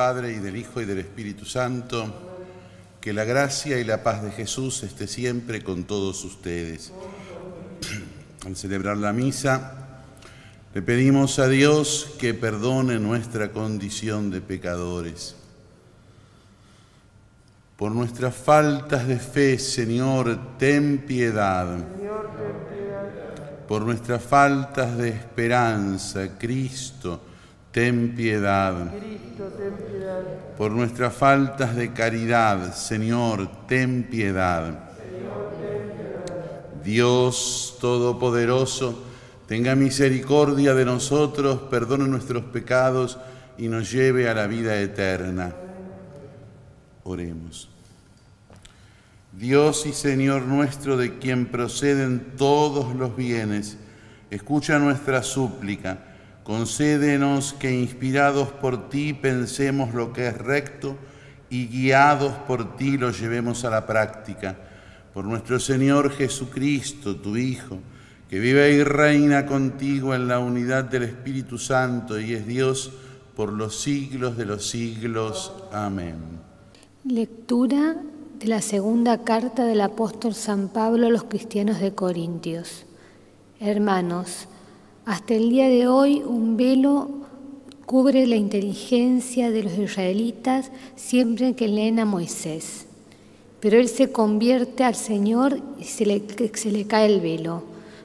Padre y del Hijo y del Espíritu Santo. Que la gracia y la paz de Jesús esté siempre con todos ustedes. Al celebrar la misa, le pedimos a Dios que perdone nuestra condición de pecadores. Por nuestras faltas de fe, Señor, ten piedad. Por nuestras faltas de esperanza, Cristo, ten piedad. Por nuestras faltas de caridad, Señor, ten piedad. Dios Todopoderoso, tenga misericordia de nosotros, perdone nuestros pecados y nos lleve a la vida eterna. Oremos. Dios y Señor nuestro, de quien proceden todos los bienes, escucha nuestra súplica. Concédenos que inspirados por ti pensemos lo que es recto y guiados por ti lo llevemos a la práctica. Por nuestro Señor Jesucristo, tu Hijo, que vive y reina contigo en la unidad del Espíritu Santo y es Dios por los siglos de los siglos. Amén. Lectura de la segunda carta del apóstol San Pablo a los cristianos de Corintios. Hermanos, hasta el día de hoy un velo cubre la inteligencia de los israelitas siempre que leen a Moisés. Pero él se convierte al Señor y se le, cae el velo,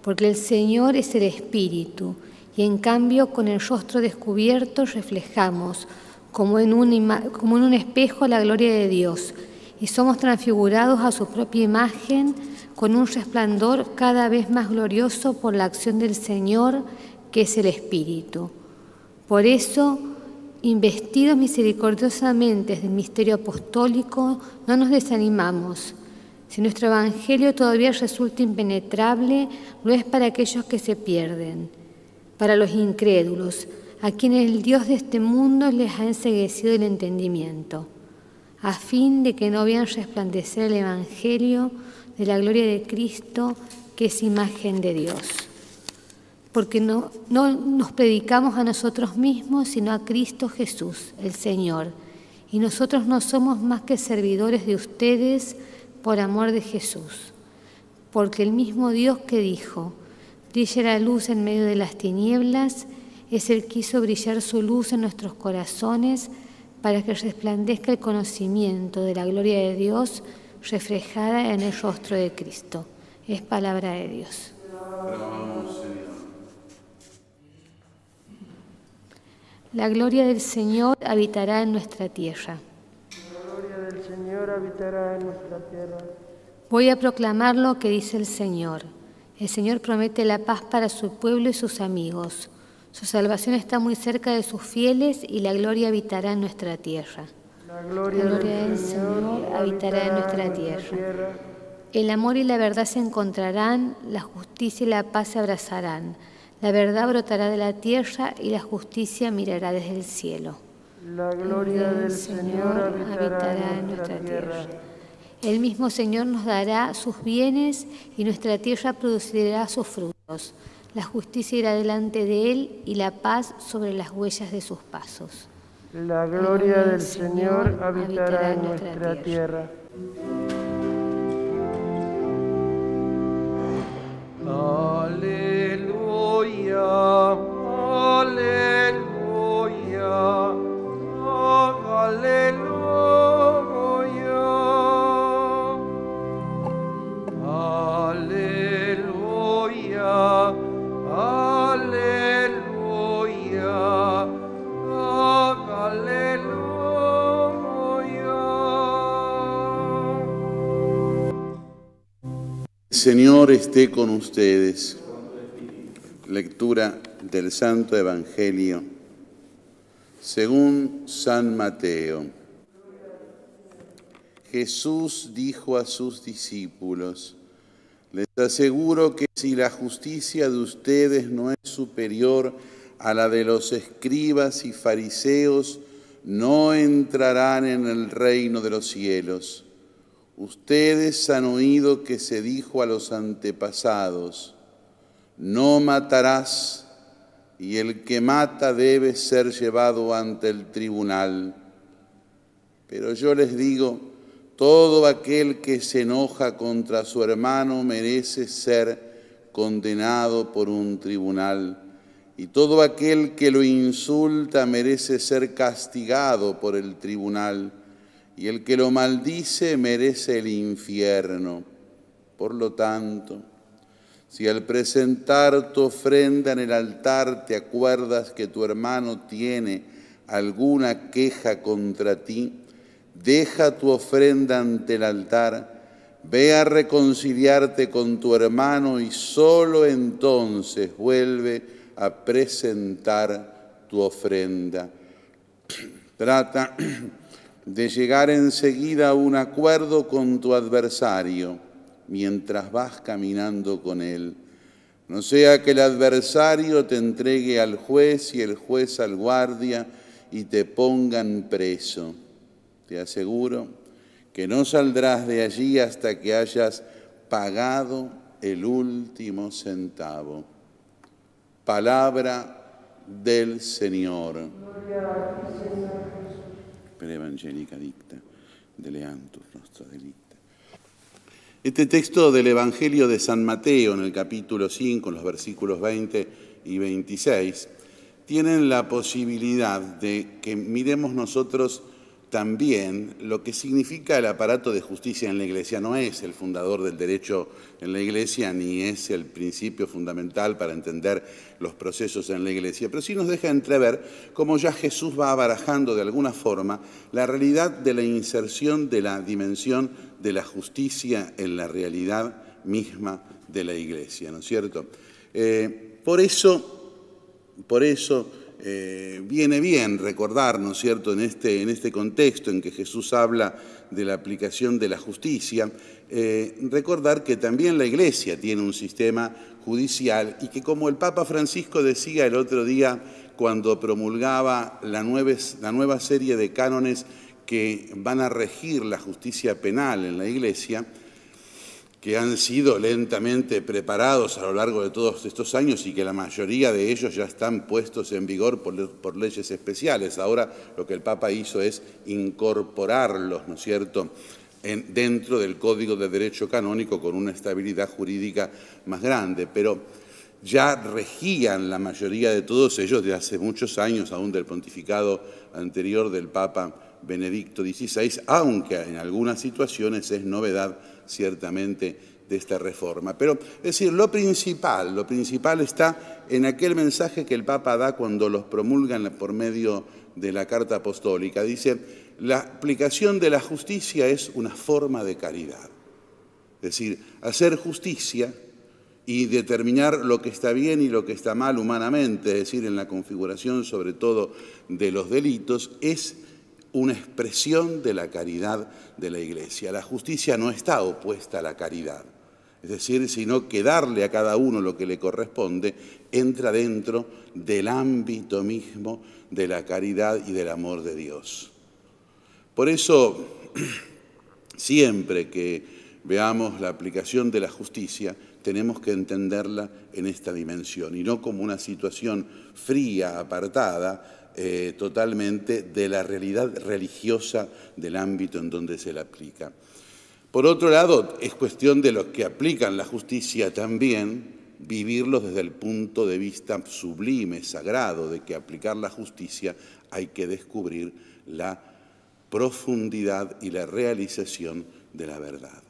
porque el Señor es el Espíritu, y en cambio con el rostro descubierto reflejamos, como un, como en un espejo, la gloria de Dios y somos transfigurados a su propia imagen con un resplandor cada vez más glorioso por la acción del Señor, que es el Espíritu. Por eso, investidos misericordiosamente del misterio apostólico, no nos desanimamos. Si nuestro Evangelio todavía resulta impenetrable, no es para aquellos que se pierden, para los incrédulos, a quienes el Dios de este mundo les ha enseguecido el entendimiento a fin de que no vean resplandecer el Evangelio de la gloria de Cristo, que es imagen de Dios. Porque no, no nos predicamos a nosotros mismos, sino a Cristo Jesús, el Señor. Y nosotros no somos más que servidores de ustedes por amor de Jesús. Porque el mismo Dios que dijo, brilla la luz en medio de las tinieblas, es el que hizo brillar su luz en nuestros corazones para que resplandezca el conocimiento de la gloria de Dios reflejada en el rostro de Cristo. Es palabra de Dios. La gloria del Señor habitará en nuestra tierra. La gloria del Señor habitará en nuestra tierra. Voy a proclamar lo que dice el Señor. El Señor promete la paz para su pueblo y sus amigos su salvación está muy cerca de sus fieles y la gloria habitará en nuestra tierra. La gloria, del Señor habitará en nuestra tierra. El amor y la verdad se encontrarán, la justicia y la paz se abrazarán. La verdad brotará de la tierra y la justicia mirará desde el cielo. La gloria del Señor habitará en nuestra tierra. El mismo Señor nos dará sus bienes y nuestra tierra producirá sus frutos. La justicia irá delante de él y la paz sobre las huellas de sus pasos. La gloria del Señor habitará en nuestra tierra. Aleluya, aleluya, aleluya. Señor esté con ustedes. Lectura del Santo Evangelio según San Mateo. Jesús dijo a sus discípulos, les aseguro que si la justicia de ustedes no es superior a la de los escribas y fariseos, no entrarán en el reino de los cielos. Ustedes han oído que se dijo a los antepasados, no matarás y el que mata debe ser llevado ante el tribunal. Pero yo les digo, todo aquel que se enoja contra su hermano merece ser condenado por un tribunal, y todo aquel que lo insulta merece ser castigado por el tribunal, y el que lo maldice merece el infierno. Por lo tanto, si al presentar tu ofrenda en el altar te acuerdas que tu hermano tiene alguna queja contra ti, deja tu ofrenda ante el altar, ve a reconciliarte con tu hermano y solo entonces vuelve a presentar tu ofrenda. Trata de llegar enseguida a un acuerdo con tu adversario mientras vas caminando con él. No sea que el adversario te entregue al juez y el juez al guardia y te pongan preso. Te aseguro que no saldrás de allí hasta que hayas pagado el último centavo. Palabra del Señor. Per evangelica dicta, deleantur nostra delicta. Este texto del Evangelio de San Mateo, en el capítulo 5, en los versículos 20 y 26, tienen la posibilidad de que miremos nosotros también lo que significa el aparato de justicia en la Iglesia. No es el fundador del derecho en la Iglesia, ni es el principio fundamental para entender los procesos en la Iglesia, pero sí nos deja entrever cómo ya Jesús va barajando de alguna forma la realidad de la inserción de la dimensión de la justicia en la realidad misma de la Iglesia, ¿no es cierto? Eh, por eso, por eso eh, viene bien recordar, ¿no es cierto?, en este, en este contexto en que Jesús habla de la aplicación de la justicia, eh, recordar que también la Iglesia tiene un sistema judicial y que como el Papa Francisco decía el otro día cuando promulgaba la, la nueva serie de cánones que van a regir la justicia penal en la Iglesia, que han sido lentamente preparados a lo largo de todos estos años y que la mayoría de ellos ya están puestos en vigor por, leyes especiales. Ahora lo que el Papa hizo es incorporarlos, ¿no es cierto?, dentro del Código de Derecho Canónico con una estabilidad jurídica más grande. Pero ya regían la mayoría de todos ellos de hace muchos años, aún del pontificado anterior del Papa Benedicto XVI, aunque en algunas situaciones es novedad ciertamente de esta reforma. Pero, es decir, lo principal, lo principal está en aquel mensaje que el Papa da cuando los promulgan por medio de la Carta Apostólica. Dice, la aplicación de la justicia es una forma de caridad. Es decir, hacer justicia y determinar lo que está bien y lo que está mal humanamente, es decir, en la configuración sobre todo de los delitos, es una expresión de la caridad de la Iglesia. La justicia no está opuesta a la caridad, es decir, sino que darle a cada uno lo que le corresponde entra dentro del ámbito mismo de la caridad y del amor de Dios. Por eso, siempre que veamos la aplicación de la justicia, tenemos que entenderla en esta dimensión y no como una situación fría, apartada, eh, totalmente de la realidad religiosa del ámbito en donde se la aplica. Por otro lado, es cuestión de los que aplican la justicia también vivirlos desde el punto de vista sublime, sagrado, de que aplicar la justicia hay que descubrir la profundidad y la realización de la verdad.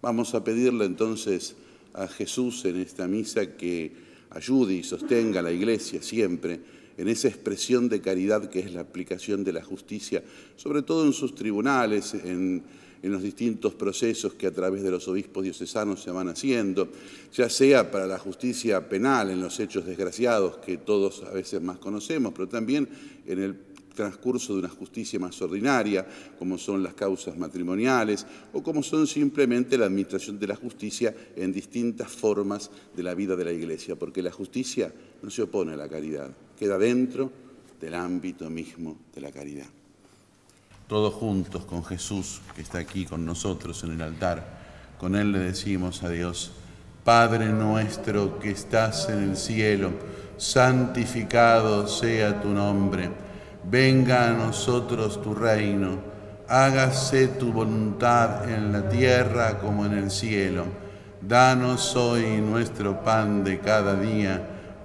Vamos a pedirle entonces a Jesús en esta misa que ayude y sostenga a la Iglesia siempre en esa expresión de caridad que es la aplicación de la justicia, sobre todo en sus tribunales, en, los distintos procesos que a través de los obispos diocesanos se van haciendo, ya sea para la justicia penal en los hechos desgraciados que todos a veces más conocemos, pero también en el transcurso de una justicia más ordinaria, como son las causas matrimoniales o como son simplemente la administración de la justicia en distintas formas de la vida de la Iglesia, porque la justicia no se opone a la caridad, queda dentro del ámbito mismo de la caridad. Todos juntos con Jesús, que está aquí con nosotros en el altar, con Él le decimos a Dios, Padre nuestro que estás en el cielo, santificado sea tu nombre Venga a nosotros tu reino, hágase tu voluntad en la tierra como en el cielo. Danos hoy nuestro pan de cada día,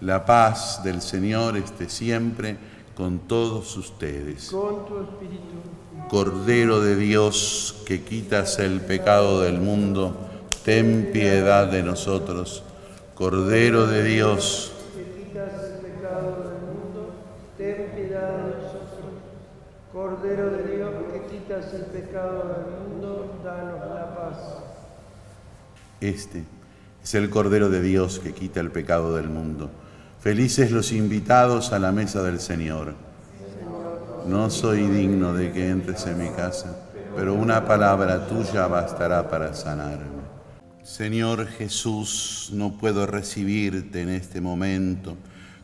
La paz del Señor esté siempre con todos ustedes. Con tu espíritu. Cordero de Dios que quitas el pecado del mundo, ten piedad de nosotros Cordero de Dios, que quitas el pecado del mundo, ten piedad de nosotros. Cordero de Dios, que quitas el pecado del mundo, danos la paz. Este es el Cordero de Dios que quita el pecado del mundo. Felices los invitados a la mesa del Señor. No soy digno de que entres en mi casa, pero una palabra tuya bastará para sanarme. Señor Jesús, no puedo recibirte en este momento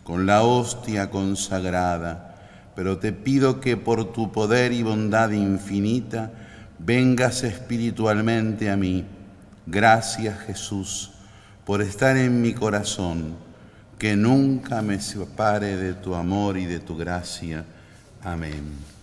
con la hostia consagrada, pero te pido que por tu poder y bondad infinita vengas espiritualmente a mí. Gracias Jesús por estar en mi corazón, que nunca me separe de tu amor y de tu gracia. Amén.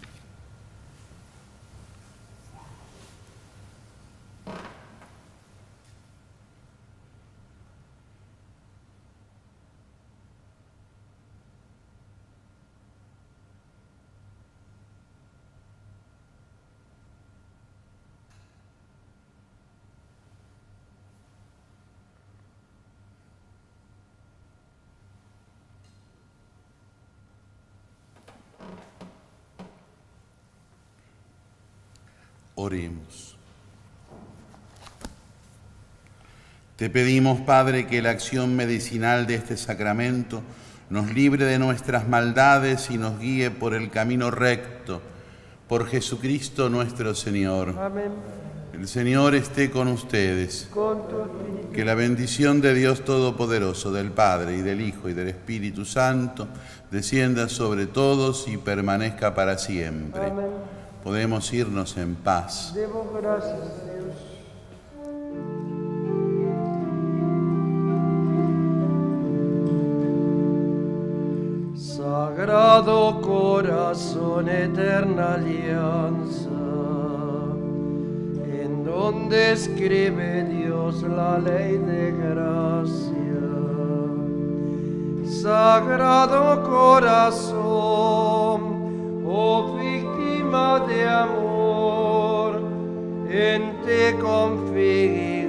Oremos. Te pedimos, Padre, que la acción medicinal de este sacramento nos libre de nuestras maldades y nos guíe por el camino recto, por Jesucristo nuestro Señor. Amén. El Señor esté con ustedes. Con tu espíritu. Que la bendición de Dios Todopoderoso, del Padre y del Hijo y del Espíritu Santo, descienda sobre todos y permanezca para siempre. Amén. Podemos irnos en paz. Demos gracias Dios. Sagrado corazón, eterna alianza, en donde escribe Dios la ley de gracia. Sagrado corazón, oh víctima de amor, en te confío